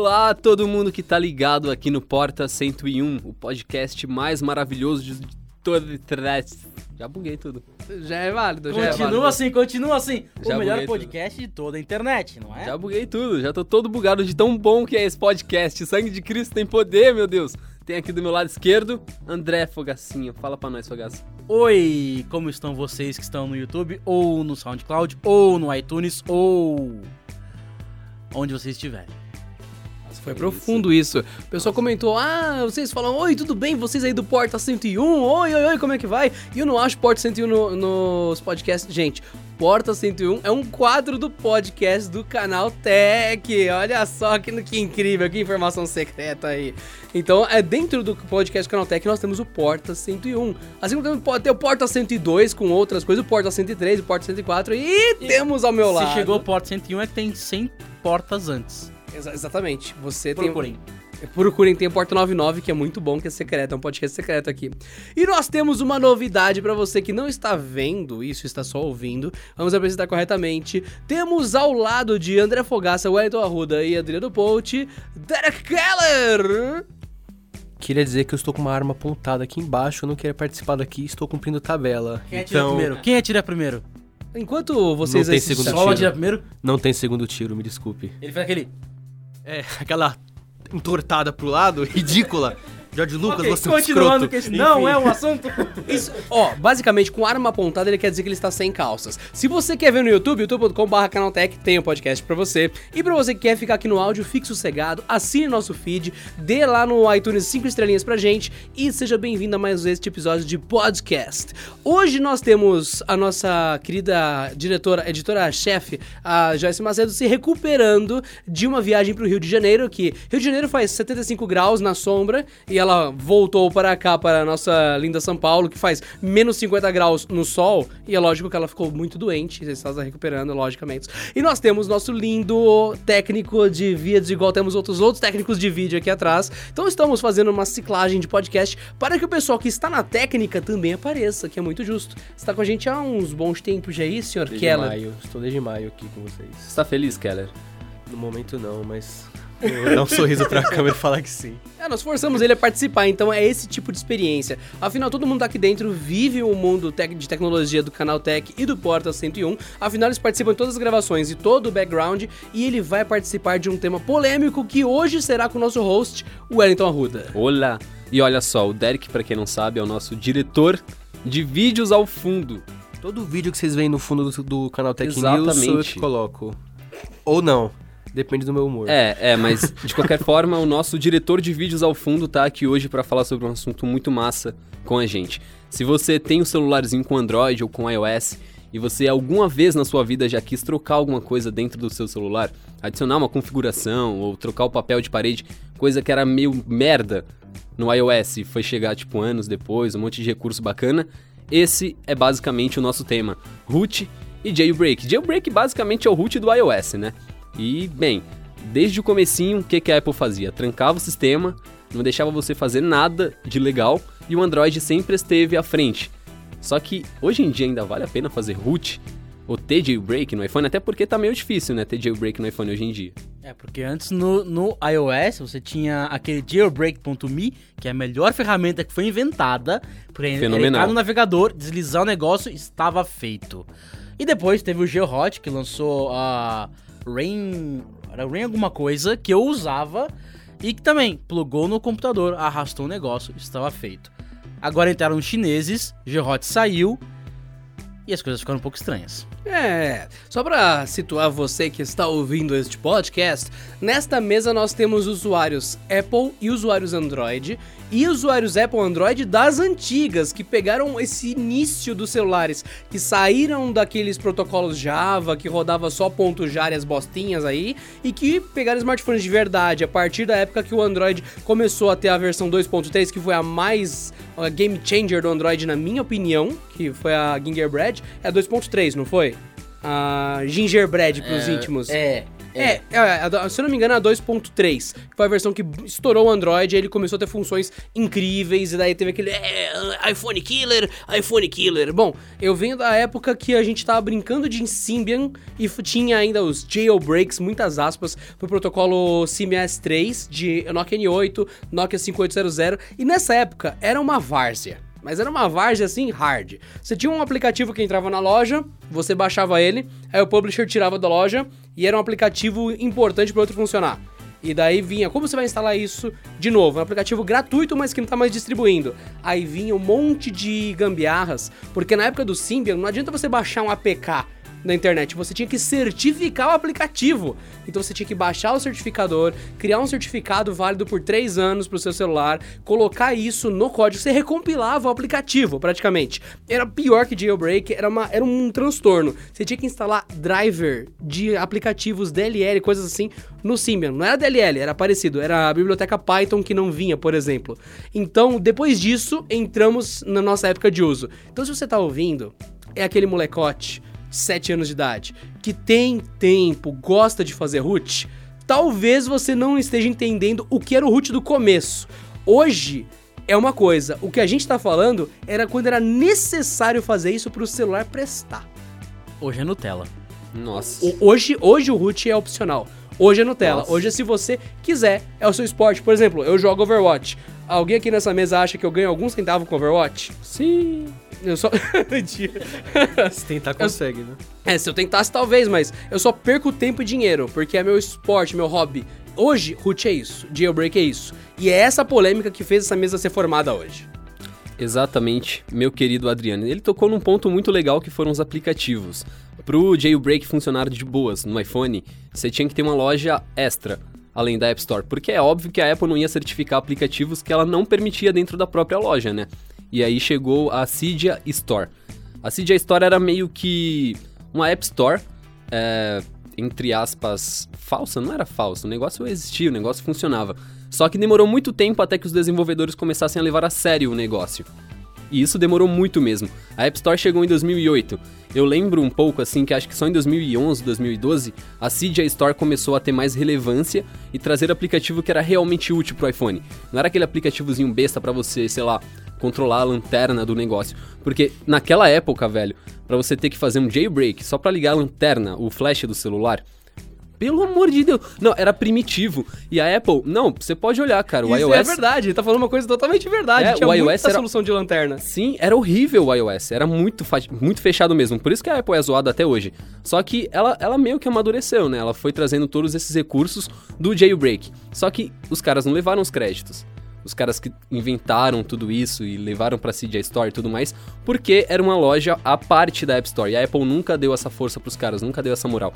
Olá, todo mundo que tá ligado aqui no Porta 101, o podcast mais maravilhoso de toda a internet. Já buguei tudo. Já é válido, já é válido. Continua assim, continua assim. Já o melhor buguei tudo. podcast de toda a internet, não é? Já buguei tudo, já tô todo bugado de tão bom que é esse podcast. Sangue de Cristo tem poder, meu Deus. Tem aqui do meu lado esquerdo, André Fogacinho. Fala pra nós, Fogaça. Oi, como estão vocês que estão no YouTube, ou no SoundCloud, ou no iTunes, ou onde vocês estiverem. Foi profundo isso. O pessoal comentou: Ah, vocês falam, oi, tudo bem? Vocês aí do Porta 101, oi, oi, oi, como é que vai? E eu não acho Porta 101 no- nos podcasts. Gente, Porta 101 é um quadro do podcast do canal Tech. Olha só que, que incrível, que informação secreta aí. Então, é dentro do podcast do canal Tech nós temos o Porta 101. Assim como temos- pode ter o Porta 102 com outras coisas, o Porta 103, o Porta 104 e, temos ao meu lado. Se chegou o Porta 101 é que tem 100 portas antes. Exa- exatamente. Você tem. Procurem. Procurem, tem o Porta 99, que é muito bom, que é secreto, é um podcast secreto aqui. E nós temos uma novidade pra você que não está vendo isso, está só ouvindo. Vamos apresentar corretamente. Temos ao lado de André Fogaça, Wellington Arruda e Adriano Pout, Derek Keller! Queria dizer que eu estou com uma arma apontada aqui embaixo, eu não queria participar daqui, estou cumprindo tabela. Quem atira então, primeiro? Quem atira primeiro? Enquanto vocês Não tem aí segundo Só tiro. atira primeiro? não tem segundo tiro, me desculpe. Ele faz aquele. É, aquela entortada pro lado, ridícula. George Lucas, Ok, você é um continuando escroto. que esse não Enfim. é um assunto. Isso, ó, basicamente, com arma apontada, ele quer dizer que ele está sem calças. Se você quer ver no YouTube, youtube.com.br canaltech, tem o podcast pra você. E pra você que quer ficar aqui no áudio, fique sossegado, assine nosso feed, dê lá no iTunes 5 estrelinhas pra gente e seja bem-vindo a mais este episódio de podcast. Hoje nós temos a nossa querida diretora, editora-chefe, a Joyce Macedo, se recuperando de uma viagem pro Rio de Janeiro, que Rio de Janeiro faz 75 graus na sombra, e ela voltou para cá, para a nossa linda São Paulo, que faz menos 50 graus no sol, e é lógico que ela ficou muito doente, e está se recuperando, logicamente. E nós temos nosso lindo técnico de vídeos, igual temos outros outros técnicos de vídeo aqui atrás. Então estamos fazendo uma ciclagem de podcast para que o pessoal que está na técnica também apareça, que é muito justo. Você está com a gente há uns bons tempos já aí, senhor Desde Keller? maio, estou desde maio aqui com vocês. Você tá feliz, Keller? No momento não, mas vou dar um sorriso pra câmera e falar que sim. É, nós forçamos ele a participar, então é esse tipo de experiência. Afinal, todo mundo aqui dentro vive o mundo tec- de tecnologia do canal Tech e do Porta 101. Afinal, eles participam de todas as gravações e todo o background. E ele vai participar de um tema polêmico que hoje será com o nosso host, o Wellington Arruda. Olá! E olha só, o Derek, pra quem não sabe, é o nosso diretor de vídeos ao fundo. Todo vídeo que vocês veem no fundo do, do canal Tech News Exatamente. sou eu que coloco. Ou não, depende do meu humor. É, é, mas de qualquer forma, o nosso diretor de vídeos ao fundo tá aqui hoje pra falar sobre um assunto muito massa com a gente. Se você tem um celularzinho com Android ou com iOS e você alguma vez na sua vida já quis trocar alguma coisa dentro do seu celular, adicionar uma configuração ou trocar o papel de parede, coisa que era meio merda no iOS e foi chegar tipo anos depois, um monte de recurso bacana, esse é basicamente o nosso tema, root e jailbreak. Jailbreak basicamente é o root do iOS, né? E, bem, desde o comecinho, o que, que a Apple fazia? Trancava o sistema, não deixava você fazer nada de legal e o Android sempre esteve à frente. Só que hoje em dia ainda vale a pena fazer root ou ter jailbreak no iPhone, até porque tá meio difícil, né, ter jailbreak no iPhone hoje em dia. É, porque antes no, no iOS você tinha aquele jailbreak.me, que é a melhor ferramenta que foi inventada. Porque Fenomenal. entrar no navegador, deslizar o negócio, estava feito. E depois teve o GeoHot, que lançou a Rain... Era Rain alguma coisa, que eu usava e que também plugou no computador, arrastou o negócio, estava feito. Agora entraram os chineses, GeoHot saiu e as coisas ficaram um pouco estranhas. É, só pra situar você que está ouvindo este podcast, nesta mesa nós temos usuários Apple e usuários Android, e usuários Apple Android das antigas, que pegaram esse início dos celulares, que saíram daqueles protocolos Java, que rodava só ponto .jar e as bostinhas aí, e que pegaram smartphones de verdade, a partir da época que o Android começou a ter a versão 2.3, que foi a mais a game changer do Android, na minha opinião, que foi a Gingerbread, é a 2.3, não foi? A Gingerbread pros íntimos. É. É, é, a- se eu não me engano, é a 2.3, que foi a versão que estourou o Android, aí ele começou a ter funções incríveis, e daí teve aquele é, iPhone Killer, iPhone Killer. Bom, eu venho da época que a gente tava brincando de Symbian e tinha ainda os jailbreaks, muitas aspas, pro protocolo Symbian S3 de Nokia N8, Nokia 5800, e nessa época era uma várzea. Mas era uma várzea assim hard. Você tinha um aplicativo que entrava na loja, você baixava ele, aí o publisher tirava da loja e era um aplicativo importante para outro funcionar. E daí vinha, como você vai instalar isso de novo? É um aplicativo gratuito, mas que não tá mais distribuindo. Aí vinha um monte de gambiarras, porque na época do Symbian não adianta você baixar um APK na internet, você tinha que certificar o aplicativo. Então você tinha que baixar o certificador, criar um certificado válido por 3 anos pro seu celular, colocar isso no código, você recompilava o aplicativo praticamente. Era pior que jailbreak, era, uma, era um transtorno. Você tinha que instalar driver de aplicativos DLL, coisas assim, no Symbian. Não era DLL, era parecido, era a biblioteca Python que não vinha, por exemplo. Então, depois disso, entramos na nossa época de uso. Então, se você tá ouvindo, é aquele molecote 7 anos de idade, que tem tempo, gosta de fazer root, talvez você não esteja entendendo o que era o root do começo. Hoje é uma coisa, o que a gente tá falando era quando era necessário fazer isso pro celular prestar. Hoje é Nutella. Nossa. O- hoje, hoje o root é opcional. Hoje é Nutella. Nossa. Hoje, se você quiser, é o seu esporte. Por exemplo, eu jogo Overwatch. Alguém aqui nessa mesa acha que eu ganho algum centavo com Overwatch? Sim. Eu só. Se tentar, consegue, né? É, se eu tentasse, talvez, mas eu só perco tempo e dinheiro, porque é meu esporte, meu hobby. Hoje, root é isso, jailbreak é isso. E é essa polêmica que fez essa mesa ser formada hoje. Exatamente, meu querido Adriano. Ele tocou num ponto muito legal que foram os aplicativos. Pro jailbreak funcionar de boas no iPhone, você tinha que ter uma loja extra, além da App Store, porque é óbvio que a Apple não ia certificar aplicativos que ela não permitia dentro da própria loja, né? E aí chegou a Cydia Store. A Cydia Store era meio que uma App Store, é, entre aspas, falsa, não era falsa, o negócio existia, o negócio funcionava. Só que demorou muito tempo até que os desenvolvedores começassem a levar a sério o negócio. E isso demorou muito mesmo. A App Store chegou em 2008. Eu lembro um pouco assim que acho que só em 2011, 2012, a Cydia Store começou a ter mais relevância e trazer aplicativo que era realmente útil pro iPhone. Não era aquele aplicativozinho besta pra você, sei lá, controlar a lanterna do negócio. Porque naquela época, velho, pra você ter que fazer um jailbreak só pra ligar a lanterna, o flash do celular, pelo amor de Deus. Não, era primitivo. E a Apple, não, você pode olhar, cara, o Isso iOS é verdade, ele tá falando uma coisa totalmente verdade. É, Tinha o iOS era- solução de lanterna. Sim, era horrível o iOS, era muito, fa- muito fechado mesmo, por isso que a Apple é zoada até hoje. Só que ela, ela meio que amadureceu, né? Ela foi trazendo todos esses recursos do jailbreak. Só que os caras não levaram os créditos. Os caras que inventaram tudo isso e levaram pra Cydia Store e tudo mais, porque era uma loja à parte da App Store. E a Apple nunca deu essa força pros caras, nunca deu essa moral.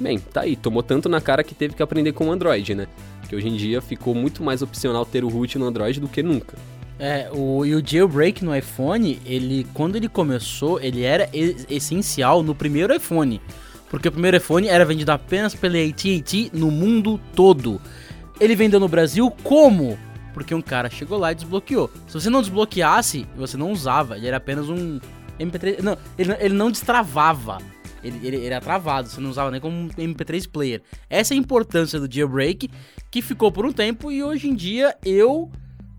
Bem, tá aí, tomou tanto na cara que teve que aprender com o Android, né? Que hoje em dia ficou muito mais opcional ter o root no Android do que nunca. É, o, e o jailbreak no iPhone, ele, quando ele começou, ele era essencial no primeiro iPhone. Porque o primeiro iPhone era vendido apenas pela AT&T no mundo todo. Ele vendeu no Brasil como? Porque um cara chegou lá e desbloqueou. Se você não desbloqueasse, você não usava. Ele era apenas um MP3... Não, ele, ele não destravava. Ele, ele, ele era travado, você não usava nem como um MP3 player. Essa é a importância do jailbreak, que ficou por um tempo e hoje em dia eu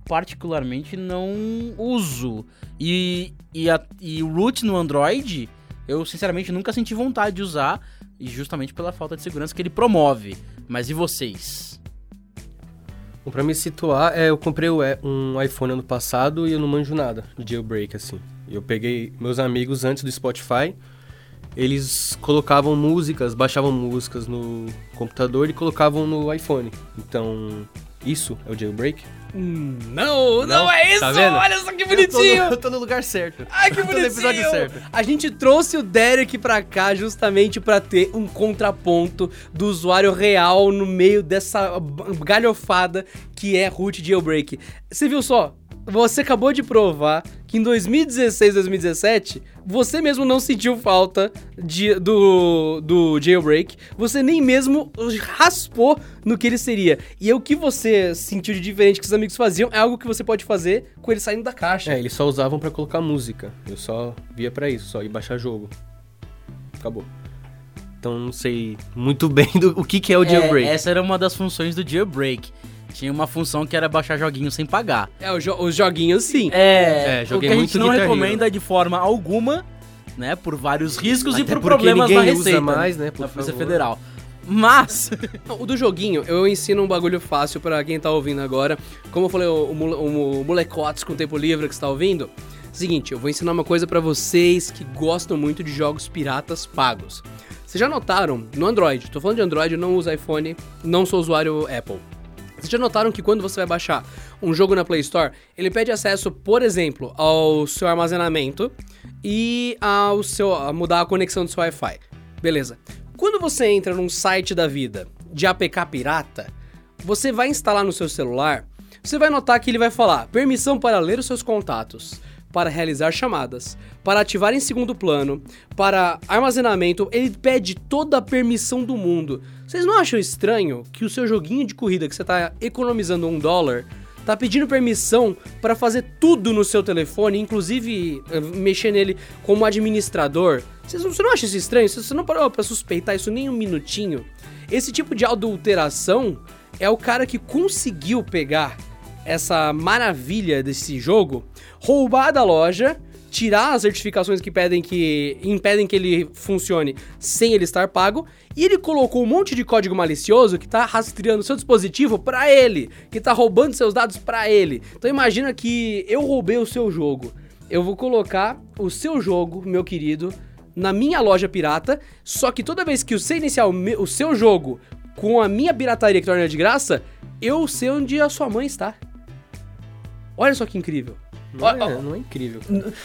particularmente não uso. E, e, a- e o root no Android, eu sinceramente nunca senti vontade de usar, justamente pela falta de segurança que ele promove. Mas e vocês? Bom, pra me situar, é, eu comprei e- um iPhone ano passado e eu não manjo nada de jailbreak, assim. Eu peguei meus amigos antes do Spotify, eles colocavam músicas, baixavam músicas no computador e colocavam no iPhone. Então, isso é o jailbreak? Não, não, é isso! Tá? Olha só que Eu tô, no, bonitinho! eu tô no lugar certo. Ai, que tô no bonitinho! episódio certo. A gente trouxe o Derek pra cá justamente pra ter um contraponto do usuário real no meio dessa galhofada que é root jailbreak. Você viu só? Você acabou de provar que em 2016, 2017, você mesmo não sentiu falta de- do, do jailbreak, você nem mesmo raspou no que ele seria. E o que você sentiu de diferente que os amigos faziam é algo que você pode fazer com ele saindo da caixa. É, eles só usavam pra colocar música. Eu só via pra isso, só ir baixar jogo. Acabou. então não sei muito bem do, o que, que é o jailbreak. É, essa era uma das funções do jailbreak. Tinha uma função que era baixar joguinhos sem pagar. É, o jo- os joguinhos sim. É, É, o joguei que a muito gente não Guitar Hero. recomenda de forma alguma, né? Por vários riscos e Até por porque problemas na usa receita. mais, né, por da Polícia favor. Federal. Mas, O do joguinho, eu ensino um bagulho fácil pra quem tá ouvindo agora. Como eu falei, o, o, o molecotes com tempo livre que está ouvindo. Seguinte, eu vou ensinar uma coisa pra vocês que gostam muito de jogos piratas pagos. Vocês já notaram, no Android, tô falando de Android, eu não uso iPhone, não sou usuário Apple. Vocês já notaram que quando você vai baixar um jogo na Play Store, ele pede acesso, por exemplo, ao seu armazenamento e ao seu a mudar a conexão do seu Wi-Fi. Beleza. Quando você entra num site da vida de APK pirata, você vai instalar no seu celular, você vai notar que ele vai falar permissão para ler os seus contatos, para realizar chamadas, para ativar em segundo plano, para armazenamento, ele pede toda a permissão do mundo. Vocês não acham estranho que o seu joguinho de corrida que você está economizando um dólar tá pedindo permissão para fazer tudo no seu telefone, inclusive eh, mexer nele como administrador. Vocês não, você não acha isso estranho? Você não parou pra suspeitar isso nem um minutinho? Esse tipo de adulteração é o cara que conseguiu pegar essa maravilha desse jogo, roubar da loja, tirar as certificações que pedem que impedem que ele funcione sem ele estar pago, e ele colocou um monte de código malicioso que tá rastreando seu dispositivo pra ele, que tá roubando seus dados pra ele. Então imagina que eu roubei o seu jogo. Eu vou colocar o seu jogo, meu querido, na minha loja pirata, só que toda vez que você iniciar o, me- o seu jogo com a minha pirataria que torna de graça, eu sei onde a sua mãe está. Olha só que incrível. Não, Ó, é, ó, não é incrível.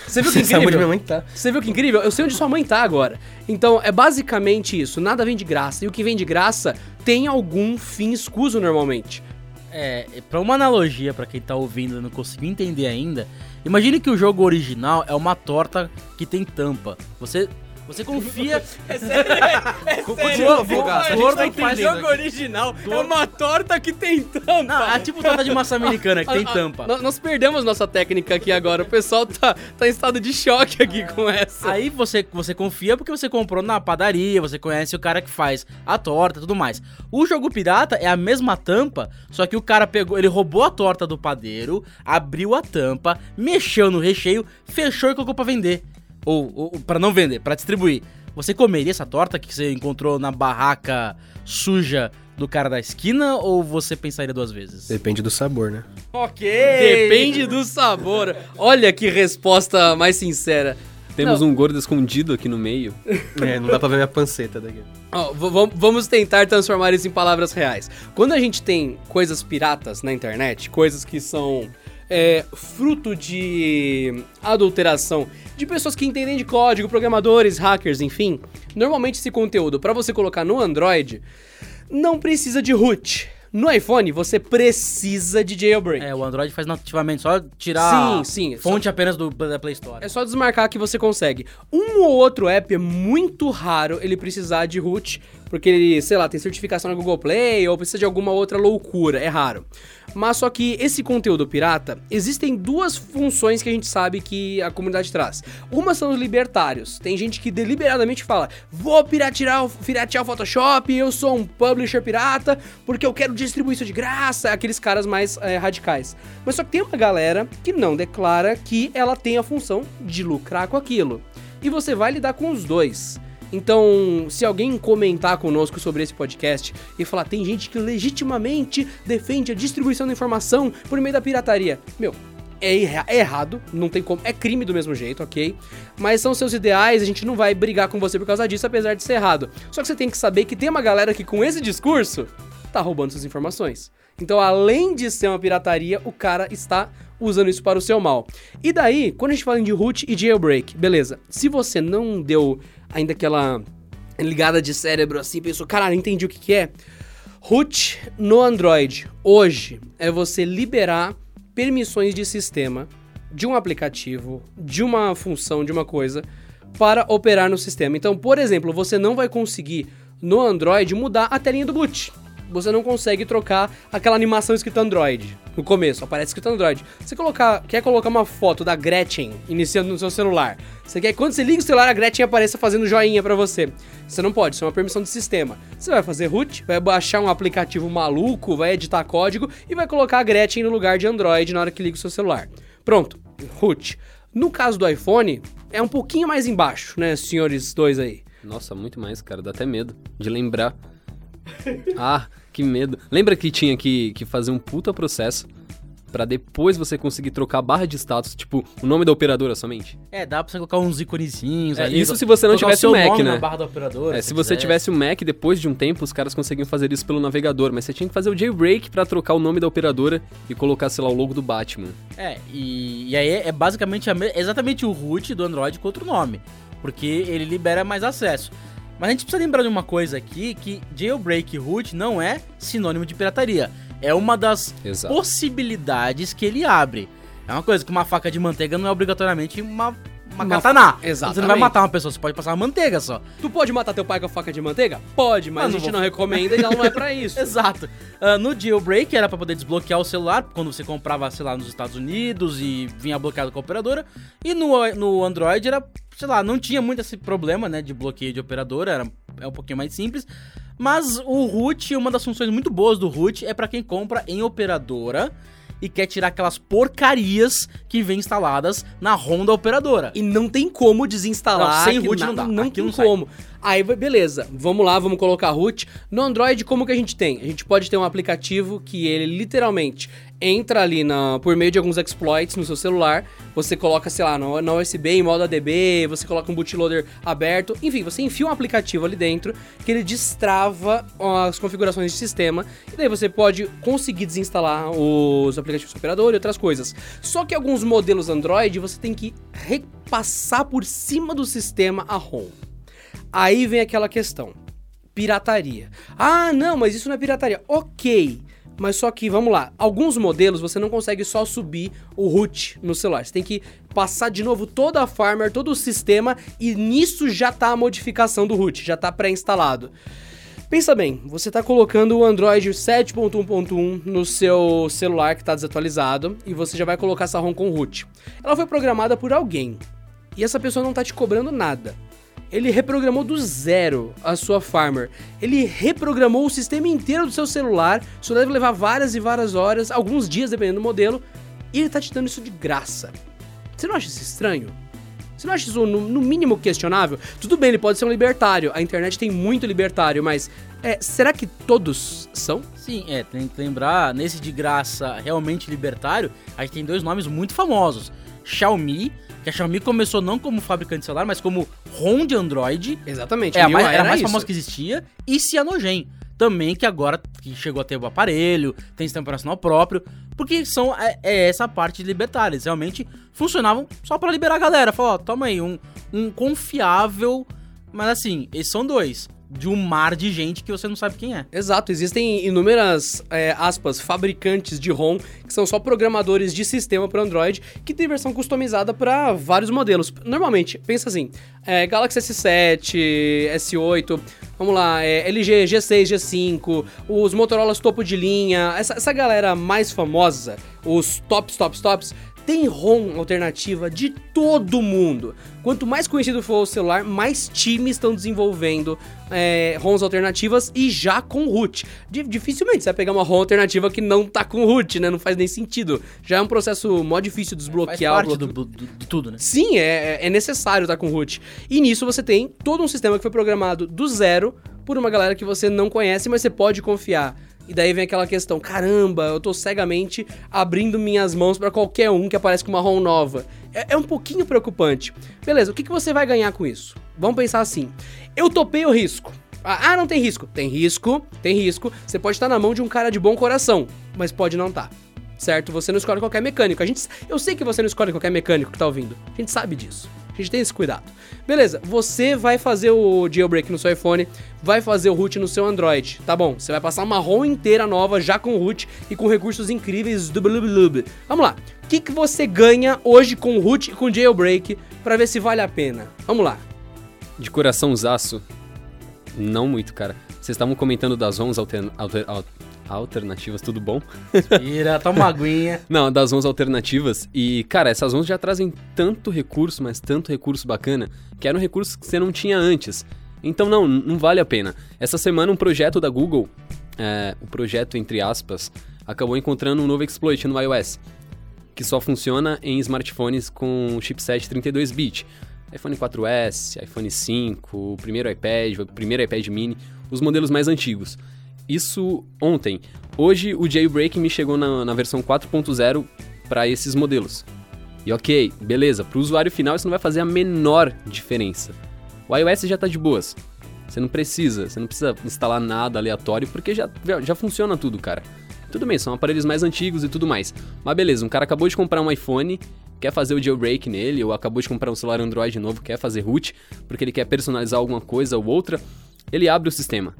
Você viu que Você sabe onde minha incrível? mãe tá. Você viu que incrível? Eu sei onde sua mãe tá agora. Então, é basicamente isso. Nada vem de graça. E o que vem de graça tem algum fim escuso normalmente. é, pra uma analogia, pra quem tá ouvindo e não conseguiu entender ainda, imagine que o jogo original é uma torta que tem tampa. Você, você confia... Continua, Fogaça, a gente Torta tá que faz entendendo jogo original é uma torta que tem tampa. Não, é tipo torta de massa americana que tem Ah, ah, tampa. nós- Nós perdemos nossa técnica aqui agora. O pessoal tá, tá em estado de choque aqui com essa. Aí você, você confia porque você comprou na padaria, você conhece o cara que faz a torta e tudo mais. O jogo pirata é a mesma tampa, só que o cara pegou, ele roubou a torta do padeiro, abriu a tampa, mexeu no recheio, fechou e colocou pra vender. Ou, ou para não vender, pra distribuir. Você comeria essa torta que você encontrou na barraca suja do cara da esquina ou você pensaria duas vezes? Depende do sabor, né? Ok. Depende do sabor. Olha que resposta mais sincera. Temos Não. um gordo escondido aqui no meio. É, não dá pra ver minha panceta daqui. V- vamos tentar transformar isso em palavras reais. Quando a gente tem coisas piratas na internet, coisas que são é, fruto de adulteração de pessoas que entendem de código, programadores, hackers, enfim, normalmente esse conteúdo, para você colocar no Android, não precisa de root. No iPhone, você precisa de jailbreak. É, o Android faz nativamente, só tirar Sim, sim, a fonte apenas do, da Play Store. É só desmarcar que você consegue. Um ou outro app é muito raro ele precisar de root, porque ele, sei lá, tem certificação na Google Play ou precisa de alguma outra loucura, é raro. Mas só que esse conteúdo pirata, existem duas funções que a gente sabe que a comunidade traz. Uma são os libertários. Tem gente que deliberadamente fala: "Vou piratear o, piratear o Photoshop, eu sou um publisher pirata, porque eu quero distribuir isso de graça", aqueles caras mais é, radicais. Mas só que tem uma galera que não declara que ela tem a função de lucrar com aquilo. E você vai lidar com os dois. Então, se alguém comentar conosco sobre esse podcast e falar, tem gente que legitimamente defende a distribuição da informação por meio da pirataria. Meu, é, é errado, não tem como, é crime do mesmo jeito, ok? Mas são seus ideais, a gente não vai brigar com você por causa disso, apesar de ser errado. Só que você tem que saber que tem uma galera que com esse discurso tá roubando suas informações. Então, além de ser uma pirataria, o cara está usando isso para o seu mal. E daí, quando a gente fala de root e jailbreak, beleza. Se você não deu ainda aquela ligada de cérebro assim, pensou, caralho, entendi o que, que é. Root no Android hoje é você liberar permissões de sistema de um aplicativo, de uma função, de uma coisa para operar no sistema. Então, por exemplo, você não vai conseguir no Android mudar a telinha do boot. Você não consegue trocar aquela animação escrita Android. No começo, aparece escrito Android. Você colocar, quer colocar uma foto da Gretchen iniciando no seu celular. Você quer que quando você liga o celular, a Gretchen apareça fazendo joinha pra você. Você não pode, isso é uma permissão de sistema. Você vai fazer root, vai baixar um aplicativo maluco, vai editar código e vai colocar a Gretchen no lugar de Android na hora que liga o seu celular. Pronto, root. No caso do iPhone, é um pouquinho mais embaixo, né, senhores dois aí. Nossa, muito mais, cara. Dá até medo de lembrar. ah, que medo. Lembra que tinha que, que fazer um puta processo pra depois você conseguir trocar a barra de status, tipo, o nome da operadora somente? É, dá pra você colocar uns iconezinhos É, ali. isso se você não tivesse o Mac, né? É, se você quiser. tivesse o Mac, depois de um tempo, os caras conseguiam fazer isso pelo navegador, mas você tinha que fazer o jailbreak pra trocar o nome da operadora e colocar, sei lá, o logo do Batman. É, e, e aí é basicamente a me- exatamente o root do Android com outro nome. Porque ele libera mais acesso. Mas a gente precisa lembrar de uma coisa aqui, que jailbreak root não é sinônimo de pirataria. É uma das Exato. possibilidades que ele abre. É uma coisa que uma faca de manteiga não é obrigatoriamente uma, uma, Uma katana. fa- Você não vai matar uma pessoa, você pode passar uma manteiga só. Tu pode matar teu pai com a faca de manteiga? Pode, mas Ah, a não gente vou- não recomenda e ela não é pra isso. Exato. Ah, no jailbreak era pra poder desbloquear o celular quando você comprava, sei lá, nos Estados Unidos e vinha bloqueado com a operadora. E no, no Android era, sei lá, não tinha muito esse problema, né, de bloqueio de operadora, era é um pouquinho mais simples. Mas o root, uma das funções muito boas do root é pra quem compra em operadora e quer tirar aquelas porcarias que vêm instaladas na ROM da operadora. E não tem como desinstalar. Não, sem root não dá. Não tem não como. Aí, beleza. Vamos lá, vamos colocar root. No Android, como que a gente tem? A gente pode ter um aplicativo que ele literalmente entra ali na, por meio de alguns exploits no seu celular. Você coloca, sei lá, na USB em modo ADB, você coloca um bootloader aberto. Enfim, você enfia um aplicativo ali dentro que ele destrava as configurações de sistema. E daí você pode conseguir desinstalar os aplicativos do operador e outras coisas. Só que alguns modelos Android você tem que repassar por cima do sistema a ROM. Aí vem aquela questão: pirataria. Ah, não, mas isso não é pirataria. Ok. Mas só que, vamos lá, alguns modelos você não consegue só subir o root no celular. Você tem que passar de novo toda a firmware, todo o sistema, e nisso já tá a modificação do root, já tá pré-instalado. Pensa bem, você tá colocando o Android 7.1.1 no seu celular que tá desatualizado e você já vai colocar essa ROM com root. Ela foi programada por alguém e essa pessoa não tá te cobrando nada. Ele reprogramou do zero a sua farmer. Ele reprogramou o sistema inteiro do seu celular. Isso deve levar várias e várias horas, alguns dias dependendo do modelo, e ele tá te dando isso de graça. Você não acha isso estranho? Você não acha isso no, no mínimo questionável? Tudo bem, ele pode ser um libertário. A internet tem muito libertário, mas é, será que todos são? Sim, é, tem que lembrar, nesse de graça realmente libertário, a gente tem dois nomes muito famosos. Xiaomi, que a Xiaomi começou não como fabricante de celular, mas como ROM de Android. Exatamente. É, a mais, era a mais isso. famosa que existia. E Cyanogen, também, que agora que chegou a ter o aparelho, tem sistema operacional próprio, porque são é, é essa parte de libertária. Eles realmente funcionavam só pra liberar a galera. Falar, ó, toma aí, um, um confiável. Mas assim, esses são dois. De um mar de gente que você não sabe quem é. Exato, existem inúmeras, é, aspas, fabricantes de ROM que são só programadores de sistema para Android que tem versão customizada para vários modelos. Normalmente, pensa assim, é, Galaxy S7, S8, vamos lá, é, LG G6, G5, os Motorola topo de linha, essa, essa galera mais famosa, os tops, tops, tops, tem ROM alternativa de todo mundo. Quanto mais conhecido for o celular, mais times estão desenvolvendo é, ROMs alternativas e já com root. Di- dificilmente você vai pegar uma ROM alternativa que não tá com root, né? Não faz nem sentido. Já é um processo mó difícil de Faz desbloquear. parte o do, do- de tudo, né? Sim, é, é necessário estar com root. E nisso você tem todo um sistema que foi programado do zero por uma galera que você não conhece, mas você pode confiar. E daí vem aquela questão, caramba, eu tô cegamente abrindo minhas mãos pra qualquer um que aparece com uma ROM nova. É, é um pouquinho preocupante. Beleza, o que, que você vai ganhar com isso? Vamos pensar assim. Eu topei o risco. Ah, ah, não tem risco. Tem risco, tem risco. Você pode estar na mão de um cara de bom coração, mas pode não estar. Certo? Você não escolhe qualquer mecânico. A gente, eu sei que você não escolhe qualquer mecânico que tá ouvindo. A gente sabe disso. A gente tem esse cuidado. Beleza, você vai fazer o jailbreak no seu iPhone, vai fazer o root no seu Android. Tá bom, você vai passar uma ROM inteira nova já com root e com recursos incríveis do blub. Vamos lá. O que, que você ganha hoje com root e com jailbreak pra ver se vale a pena? Vamos lá. De coraçãozaço, não muito, cara. Vocês estavam comentando das ROMs alter- alter- al- alternativas, tudo bom? Ira, toma uma aguinha. Não, das ROMs alternativas. E, cara, essas ROMs já trazem tanto recurso, mas tanto recurso bacana, que eram recursos que você não tinha antes. Então, não, não vale a pena. Essa semana, um projeto da Google, é, o projeto entre aspas, acabou encontrando um novo exploit no iOS, que só funciona em smartphones com chipset 32-bit. iPhone 4S, iPhone 5, o primeiro iPad, o primeiro iPad mini, os modelos mais antigos. Isso ontem. Hoje o jailbreak me chegou na, na versão 4.0 para esses modelos. E ok, beleza, para o usuário final isso não vai fazer a menor diferença. O iOS já tá de boas. Você não precisa, você não precisa instalar nada aleatório porque já, já funciona tudo, cara. Tudo bem, são aparelhos mais antigos e tudo mais. Mas beleza, um cara acabou de comprar um iPhone, quer fazer o jailbreak nele, ou acabou de comprar um celular Android novo, quer fazer root, porque ele quer personalizar alguma coisa ou outra, ele abre o sistema.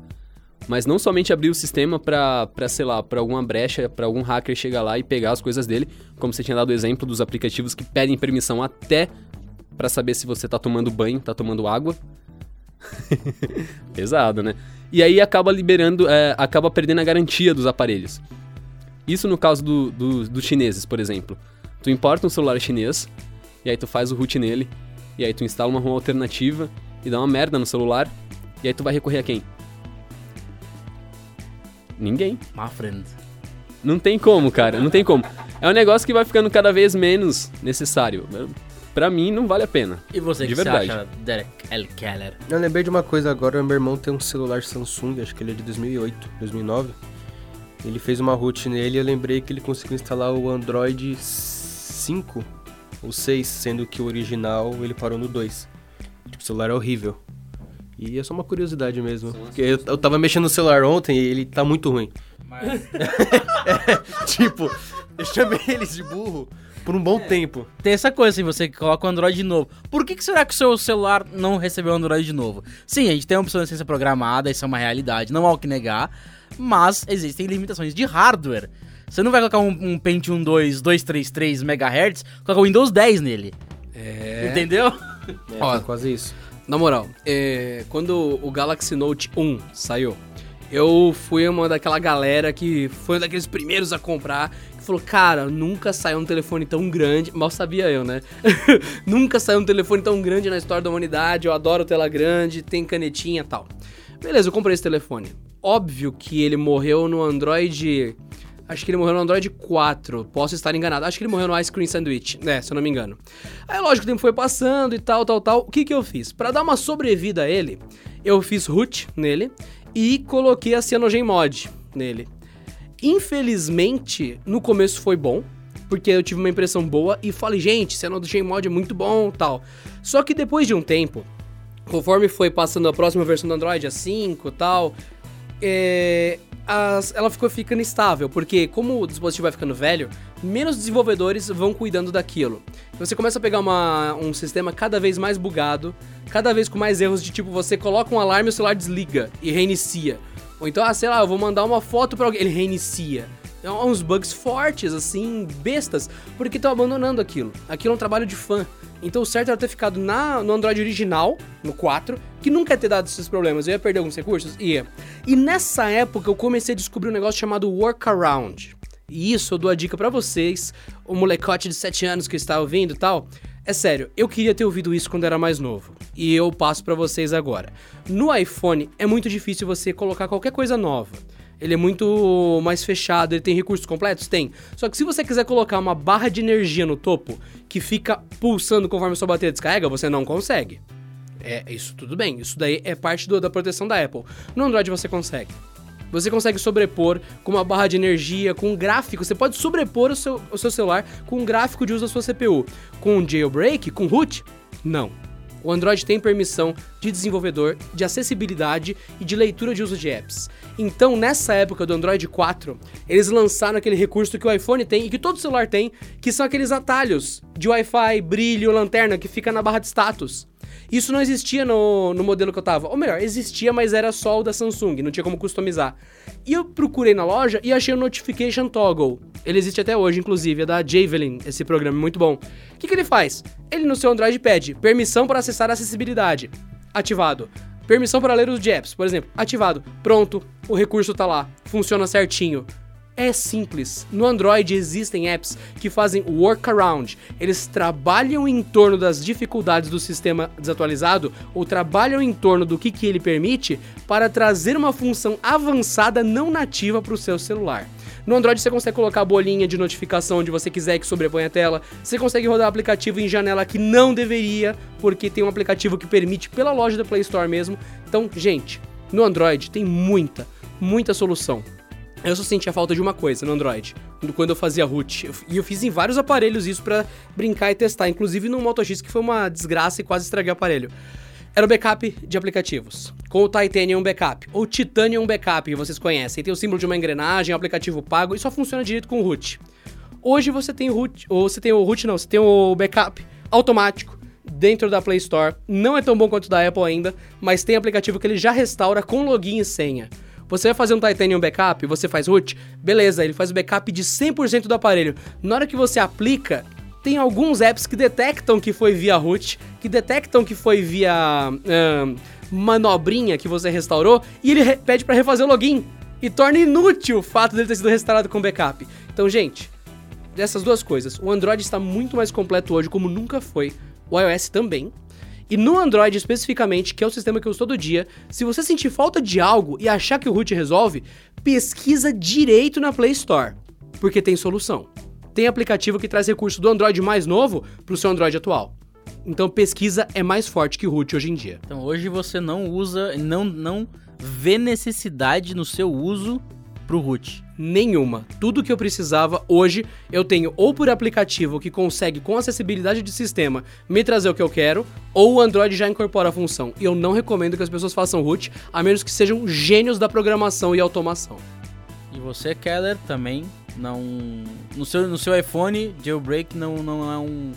Mas não somente abrir o sistema pra sei lá, pra alguma brecha, pra algum hacker chegar lá e pegar as coisas dele, como você tinha dado o exemplo dos aplicativos que pedem permissão até pra saber se você tá tomando banho, tá tomando água. Pesado, né? E aí acaba liberando, é, acaba perdendo a garantia dos aparelhos. Isso no caso do, do- dos chineses, por exemplo. Tu importa um celular chinês, e aí tu faz o root nele, e aí tu instala uma ROM alternativa, e dá uma merda no celular, e aí tu vai recorrer a quem? Ninguém. My friend. Não tem como, cara, não tem como. É um negócio que vai ficando cada vez menos necessário. Pra mim, não vale a pena. E você, De que você verdade. acha, Derek L. Keller? Eu lembrei de uma coisa agora, meu irmão tem um celular Samsung, acho que ele é de 2008, 2009. Ele fez uma root nele e eu lembrei que ele conseguiu instalar o Android 5 ou 6, sendo que o original ele parou no 2. Tipo, o celular é horrível. E é só uma curiosidade mesmo. Porque eu, eu tava mexendo no celular ontem e ele tá muito ruim. Tipo, eu chamei eles de burro por um bom tempo. Tem essa coisa assim, você coloca o Android de novo. Por que, que será que o seu celular não recebeu o Android de novo? Sim, a gente tem uma obsolescência programada, isso é uma realidade, não há o que negar. Mas existem limitações de hardware. Você não vai colocar um, um Pentium 2 233 MHz, colocar o Windows 10 nele. É. Entendeu? É, Ó. quase isso. Na moral, é, quando o Galaxy Note 1 saiu, eu fui uma daquela galera que foi um daqueles primeiros a comprar, que falou, cara, nunca saiu um telefone tão grande, mal sabia eu, né? nunca saiu um telefone tão grande na história da humanidade, eu adoro tela grande, tem canetinha tal. Beleza, eu comprei esse telefone. Óbvio que ele morreu no Android... Acho que ele morreu no Android 4, posso estar enganado. Acho que ele morreu no Ice Cream Sandwich, né, se eu não me engano. Aí, lógico, o tempo foi passando e tal, tal, tal. O que que eu fiz? Pra dar uma sobrevida a ele, eu fiz root nele e coloquei a CyanogenMod nele. Infelizmente, no começo foi bom, porque eu tive uma impressão boa e falei, gente, CyanogenMod é muito bom tal. Só que depois de um tempo, conforme foi passando a próxima versão do Android, a 5 e tal, é, as- ela ficou ficando estável, porque como o dispositivo vai ficando velho, menos desenvolvedores vão cuidando daquilo. Você começa a pegar uma- um sistema cada vez mais bugado, cada vez com mais erros de tipo, você coloca um alarme e o celular desliga e reinicia. Ou então, ah, sei lá, eu vou mandar uma foto pra alguém, ele reinicia. É uns bugs fortes, assim, bestas, porque estão abandonando aquilo. Aquilo é um trabalho de fã. Então o certo era ter ficado na, no Android original, no 4, que nunca ia ter dado esses problemas. Eu ia perder alguns recursos? Ia. E nessa época eu comecei a descobrir um negócio chamado Workaround. E isso eu dou a dica pra vocês, o molecote de 7 anos que está ouvindo e tal. É sério, eu queria ter ouvido isso quando era mais novo. E eu passo pra vocês agora. No iPhone é muito difícil você colocar qualquer coisa nova. Ele é muito mais fechado, ele tem recursos completos? Tem. Só que se você quiser colocar uma barra de energia no topo que fica pulsando conforme a sua bateria descarrega, você não consegue. É, isso tudo bem. Isso daí é parte do- da proteção da Apple. No Android você consegue. Você consegue sobrepor com uma barra de energia, com um gráfico. Você pode sobrepor o seu, o seu celular com um gráfico de uso da sua CPU. Com um jailbreak, com root? Não. O Android tem permissão de desenvolvedor, de acessibilidade e de leitura de uso de apps. Então, nessa época do Android 4, eles lançaram aquele recurso que o iPhone tem e que todo celular tem, que são aqueles atalhos de Wi-Fi, brilho, lanterna que fica na barra de status. Isso não existia no, no modelo que eu tava. Ou melhor, existia, mas era só o da Samsung, não tinha como customizar. E eu procurei na loja e achei o Notification Toggle. Ele existe até hoje, inclusive, é da Javelin, esse programa é muito bom. O que, que ele faz? Ele no seu Android pede permissão para acessar a acessibilidade. Ativado. Permissão para ler os apps, por exemplo, ativado. Pronto, o recurso tá lá, funciona certinho. É simples. No Android existem apps que fazem workaround. Eles trabalham em torno das dificuldades do sistema desatualizado ou trabalham em torno do que, que ele permite para trazer uma função avançada não nativa para o seu celular. No Android você consegue colocar a bolinha de notificação onde você quiser que sobrepõe a tela. Você consegue rodar aplicativo em janela que não deveria, porque tem um aplicativo que permite pela loja da Play Store mesmo. Então, gente, no Android tem muita, muita solução. Eu só sentia falta de uma coisa no Android, quando eu fazia root. E eu fiz em vários aparelhos isso pra brincar e testar, inclusive no Moto X que foi uma desgraça e quase estraguei o aparelho. Era o backup de aplicativos, com o Titanium Backup, ou Titanium Backup, que vocês conhecem. Tem o símbolo de uma engrenagem, um aplicativo pago e só funciona direito com o root. Hoje você tem o root, ou você tem o root não, você tem o backup automático dentro da Play Store. Não é tão bom quanto o da Apple ainda, mas tem aplicativo que ele já restaura com login e senha. Você vai fazer um Titanium Backup, você faz root, beleza, ele faz o backup de 100% do aparelho. Na hora que você aplica, tem alguns apps que detectam que foi via root, que detectam que foi via ahn, manobrinha que você restaurou, e ele pede pra refazer o login. E torna inútil o fato dele ter sido restaurado com backup. Então, gente, dessas duas coisas. O Android está muito mais completo hoje, como nunca foi. O iOS também. E no Android especificamente, que é o sistema que eu uso todo dia, se você sentir falta de algo e achar que o root resolve, pesquisa direito na Play Store, porque tem solução. Tem aplicativo que traz recurso do Android mais novo pro seu Android atual. Então pesquisa é mais forte que o root hoje em dia. Então hoje você não usa, não, não vê necessidade no seu uso pro root. Nenhuma. Tudo que eu precisava hoje eu tenho ou por aplicativo que consegue, com acessibilidade de sistema, me trazer o que eu quero, ou o Android já incorpora a função. E eu não recomendo que as pessoas façam root, a menos que sejam gênios da programação e automação. E você, Keller, também não. No seu, no seu iPhone, jailbreak não, não é um.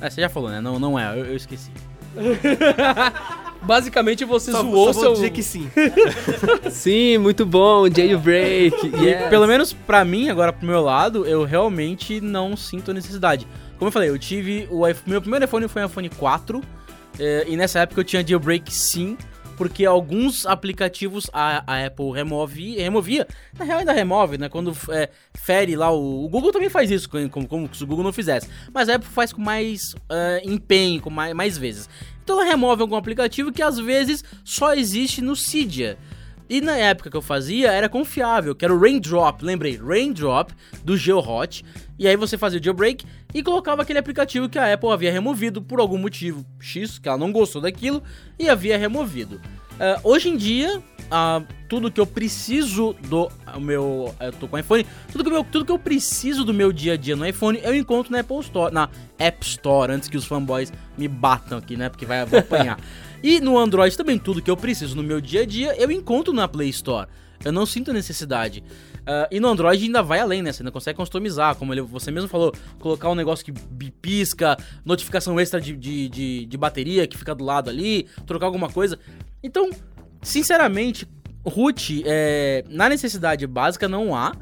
É, você já falou, né? Não, não é, eu, eu esqueci. Basicamente você Só, zoou só vou seu. dizer que sim. Sim, muito bom, jailbreak. E yes. pelo menos pra mim, agora pro meu lado, eu realmente não sinto necessidade. Como eu falei, eu tive o iPhone, meu primeiro iPhone foi um iPhone 4, eh, e nessa época eu tinha jailbreak sim, porque alguns aplicativos a, a Apple remove, removia, na real ainda remove, né, quando é, fere lá, o, o Google também faz isso, como, como se o Google não fizesse, mas a Apple faz com mais eh, empenho, com mais, mais vezes. Então ela remove algum aplicativo que às vezes só existe no Cydia. E na época que eu fazia, era confiável, que era o Raindrop, lembrei, Raindrop do GeoHot. E aí você fazia o jailbreak e colocava aquele aplicativo que a Apple havia removido por algum motivo X, que ela não gostou daquilo, e havia removido. Ah, hoje em dia, tudo que eu preciso do meu. Eu tô com iPhone, tudo que, eu, tudo que eu preciso do meu dia a dia no iPhone eu encontro na Apple Store, na App Store, antes que os fanboys me batam aqui, né? Porque vai apanhar. E no Android também, tudo que eu preciso no meu dia a dia, eu encontro na Play Store. Eu não sinto necessidade. Ah, e no Android ainda vai além, né? Você ainda consegue customizar, como ele- você mesmo falou, colocar um negócio que pisca, notificação extra de, de, de, de bateria que fica do lado ali, trocar alguma coisa. Então, sinceramente, root, é, na necessidade básica não há.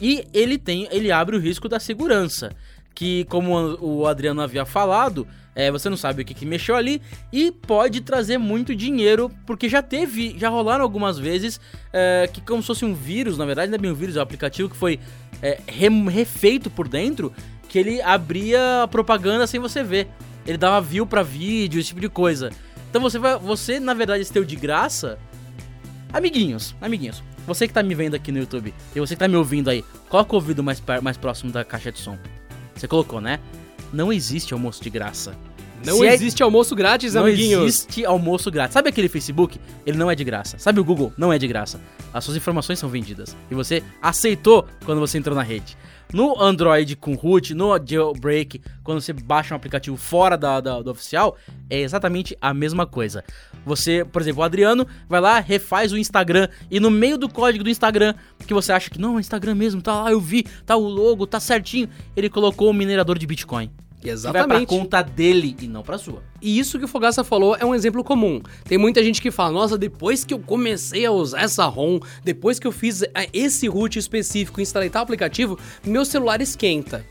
E ele tem, ele abre o risco da segurança. Que, como o Adriano havia falado, é, você não sabe o que, que mexeu ali e pode trazer muito dinheiro, porque já teve, já rolaram algumas vezes é, que como se fosse um vírus, na verdade não é bem um vírus, é um aplicativo que foi é, refeito por dentro, que ele abria propaganda sem você ver. Ele dava view pra vídeo, esse tipo de coisa. Então você vai, você na verdade esse teu de graça, amiguinhos, amiguinhos. Você que tá me vendo aqui no YouTube e você que tá me ouvindo aí, coloca o ouvido mais, mais próximo da caixa de som. Você colocou, né? Não existe almoço de graça. Não Se é- existe almoço grátis, não amiguinhos. existe almoço grátis. Sabe aquele Facebook? Ele não é de graça. Sabe o Google? Não é de graça. As suas informações são vendidas. E você aceitou quando você entrou na rede. No Android com root, no jailbreak, quando você baixa um aplicativo fora da, da- do oficial, é exatamente a mesma coisa. Você, por exemplo, o Adriano vai lá, refaz o Instagram e no meio do código do Instagram, que você acha que não, é o Instagram mesmo, tá lá, eu vi, tá o logo, tá certinho, ele colocou o minerador de Bitcoin. Que vai pra Exatamente. conta dele e não pra sua. E isso que o Fogaça falou é um exemplo comum. Tem muita gente que fala: nossa, depois que eu comecei a usar essa ROM, depois que eu fiz eh, esse root específico e instalei tal aplicativo, meu celular esquenta.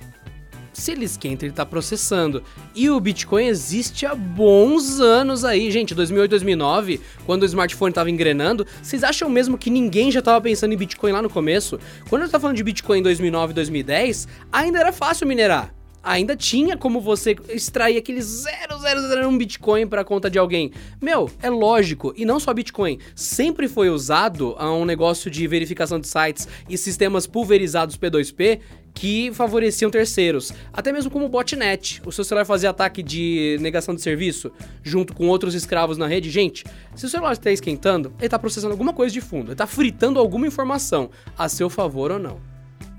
Se ele esquenta, ele tá processando. E o Bitcoin existe há bons anos aí, gente. 2008, 2009, quando o smartphone tava engrenando, vocês acham mesmo que ninguém já tava pensando em Bitcoin lá no começo? Quando eu tava falando de Bitcoin em 2009, 2010, ainda era fácil minerar ainda tinha como você extrair aquele 0,001 Bitcoin para conta de alguém. Meu, é lógico, e não só Bitcoin, sempre foi usado a um negócio de verificação de sites e sistemas pulverizados P2P que favoreciam terceiros, até mesmo como botnet. O seu celular fazia ataque de negação de serviço junto com outros escravos na rede. Gente, se o celular está esquentando, ele está processando alguma coisa de fundo, ele está fritando alguma informação a seu favor ou não.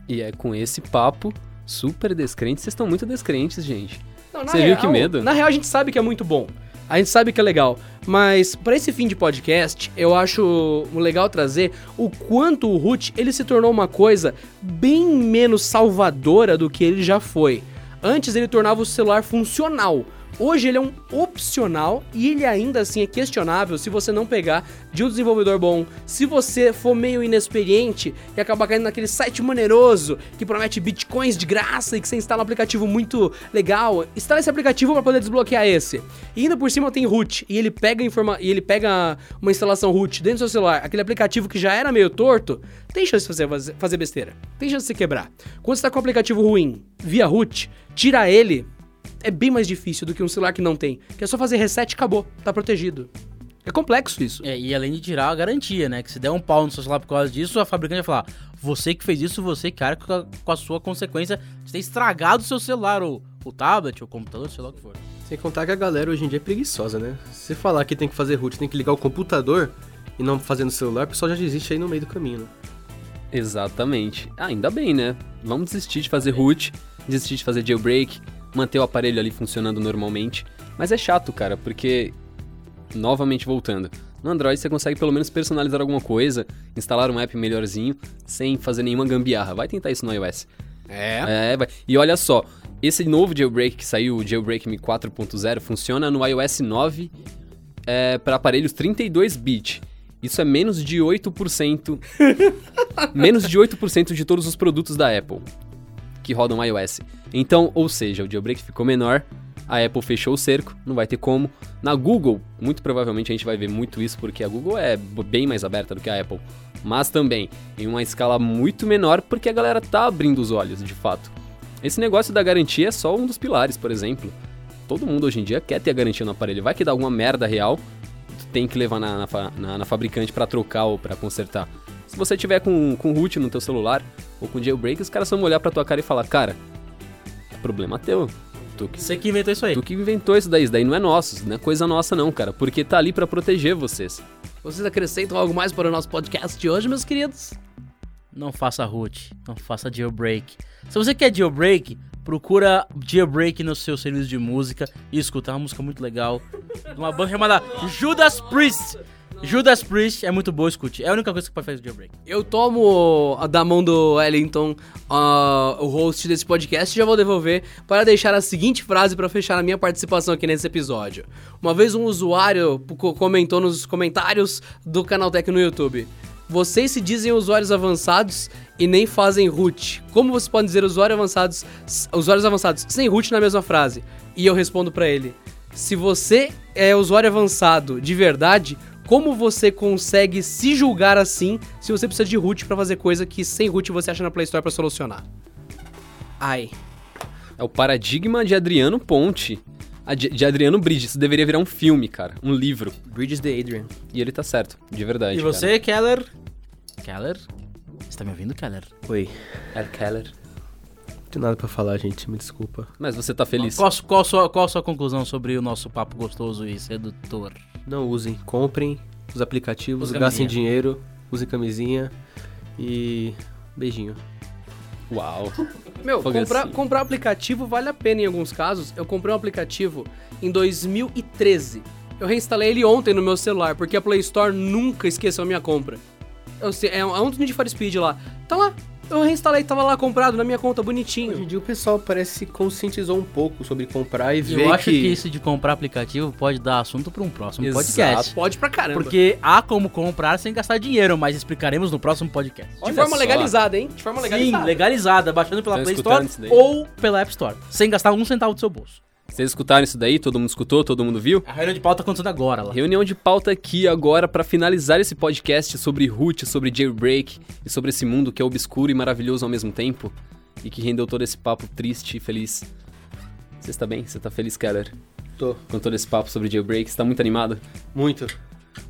E é com esse papo super descrentes, vocês estão muito descrentes, gente. Não, Você viu que medo? Na real, a gente sabe que é muito bom. A gente sabe que é legal. Mas pra esse fim de podcast, eu acho legal trazer o quanto o root ele se tornou uma coisa bem menos salvadora do que ele já foi. Antes ele tornava o celular funcional. Hoje ele é um opcional e ele ainda assim é questionável se você não pegar de um desenvolvedor bom. Se você for meio inexperiente e acabar caindo naquele site maneiroso que promete bitcoins de graça e que você instala um aplicativo muito legal, instala esse aplicativo para poder desbloquear esse. E ainda por cima tem root e ele pega informa e ele pega uma instalação root dentro do seu celular, aquele aplicativo que já era meio torto, tem chance de fazer besteira. Tem chance de você quebrar. Quando você tá com um aplicativo ruim via root, tira ele é bem mais difícil do que um celular que não tem. Que é só fazer reset e acabou. Tá protegido. É complexo isso. É, e além de tirar a garantia, né? Que se der um pau no seu celular por causa disso, a fabricante vai falar: você que fez isso, você cara com a, com a sua consequência de ter estragado o seu celular, ou o tablet, ou o computador, sei lá o que for. Sem contar que a galera hoje em dia é preguiçosa, né? Se falar que tem que fazer root, tem que ligar o computador e não fazer no celular, o pessoal já desiste aí no meio do caminho, né? Exatamente. Ah, ainda bem, né? Vamos desistir de fazer root, desistir de fazer jailbreak, manter o aparelho ali funcionando normalmente. Mas é chato, cara, porque. Novamente voltando. No Android você consegue pelo menos personalizar alguma coisa, instalar um app melhorzinho, sem fazer nenhuma gambiarra. Vai tentar isso no iOS. É. É, vai. E olha só, esse novo jailbreak que saiu, o Jailbreak Me 4.0, funciona no iOS 9 é, para aparelhos 32-bit. Isso é menos de 8%. menos de 8% de todos os produtos da Apple que rodam iOS. Então, ou seja, o jailbreak ficou menor, a Apple fechou o cerco, não vai ter como. Na Google, muito provavelmente a gente vai ver muito isso, porque a Google é bem mais aberta do que a Apple. Mas também em uma escala muito menor, porque a galera tá abrindo os olhos, de fato. Esse negócio da garantia é só um dos pilares, por exemplo. Todo mundo hoje em dia quer ter a garantia no aparelho. Vai que dá alguma merda real, tem que levar na, na, na- na fabricante pra trocar ou pra consertar. Se você tiver com, com root no teu celular ou com jailbreak, os caras vão olhar pra tua cara e falar, cara, é problema teu. Tu que, Você que inventou isso aí. tu que inventou isso daí, isso daí não é nosso, não é coisa nossa não, cara, porque tá ali pra proteger vocês. Vocês acrescentam algo mais para o nosso podcast de hoje, meus queridos? Não faça root, não faça jailbreak. Se você quer jailbreak, procura jailbreak no seu serviço de música e escuta uma música muito legal. de Uma banda chamada Judas Priest. Judas Priest é muito boa, escute. É a única coisa que pode fazer jailbreak. Eu tomo a- da mão do Wellington ah, o host desse podcast e já vou devolver para deixar a seguinte frase para fechar a minha participação aqui nesse episódio. Uma vez um usuário co- comentou nos comentários do Canaltech no YouTube. Vocês se dizem usuários avançados e nem fazem root. Como vocês podem dizer usuários avançados, usuários avançados sem root na mesma frase? E eu respondo para ele: se você é usuário avançado de verdade, como você consegue se julgar assim se você precisa de root pra fazer coisa que sem root você acha na Play Store pra solucionar? Ai. É o paradigma de Adriano Ponte. De, de Adriano Bridges. Isso deveria virar um filme, cara. Um livro. Bridges the Adrian. E ele tá certo, de verdade. E você, Keller? Keller? Você tá me ouvindo, Keller? Oi. Cara. É Keller. Não tem nada pra falar, gente, me desculpa. Mas você tá feliz. Qual, qual, a sua, qual a sua conclusão sobre o nosso papo gostoso e sedutor? Não usem, comprem os aplicativos, gastem dinheiro, usem camisinha e beijinho. Uau. Meu, comprar, assim. comprar aplicativo vale a pena em alguns casos. Eu comprei um aplicativo em 2013. Eu reinstalei ele ontem no meu celular, porque a Play Store nunca esqueceu a minha compra. Eu sei, é um é um dos Need for Speed lá. Tá lá. Eu reinstalei, tava lá comprado na minha conta, Hoje bonitinho. em dia o pessoal parece se conscientizou um pouco sobre comprar e ver Eu acho que... que isso de comprar aplicativo pode dar assunto para um próximo Exato, podcast. Pode pra caramba. Porque há como comprar sem gastar dinheiro, mas explicaremos no próximo podcast. De Olha forma só. legalizada, hein? De forma Sim, legalizada. legalizada, baixando pela Estão Play Store ou pela App Store, sem gastar um centavo do seu bolso. Vocês escutaram isso daí? Todo mundo escutou? Todo mundo viu? A reunião de pauta acontecendo agora lá. Reunião de pauta aqui agora para finalizar esse podcast sobre root, sobre jailbreak e sobre esse mundo que é obscuro e maravilhoso ao mesmo tempo e que rendeu todo esse papo triste e feliz. Você está bem? Você tá feliz, Keller? Tô. Com todo esse papo sobre jailbreak? Você tá muito animado? Muito.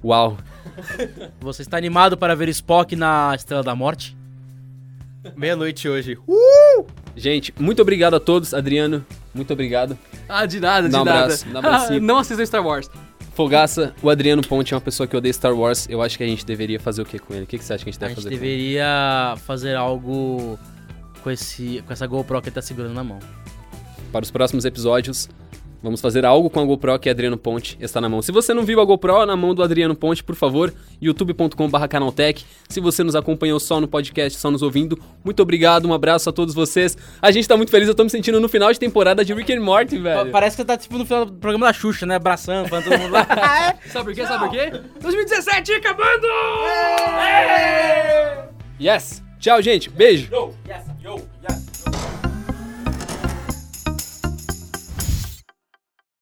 Uau! Você está animado para ver Spock na Estrela da Morte? Meia-noite hoje. Gente, muito obrigado a todos. Adriano, muito obrigado. Ah, de nada, de um nada. abraço, um abracinho. Ah, não assistam Star Wars. Fogaça, o Adriano Ponte é uma pessoa que odeia Star Wars. Eu acho que a gente deveria fazer o que com ele? O que, que você acha que a gente A deve gente fazer deveria fazer algo com, esse, com essa GoPro que ele tá segurando na mão. Para os próximos episódios, vamos fazer algo com a GoPro que Adriano Ponte está na mão. Se você não viu a GoPro na mão do Adriano Ponte, por favor, youtube.com.br canaltech. Se você nos acompanhou só no podcast, só nos ouvindo, muito obrigado, um abraço a todos vocês. A gente tá muito feliz, eu tô me sentindo no final de temporada de Rick and Morty, velho. Parece que você tá tipo no final do programa da Xuxa, né? Abraçando, falando todo mundo lá. Sabe por quê? Sabe por quê? 2017 acabando! Yes! Tchau, gente. Beijo. Yes.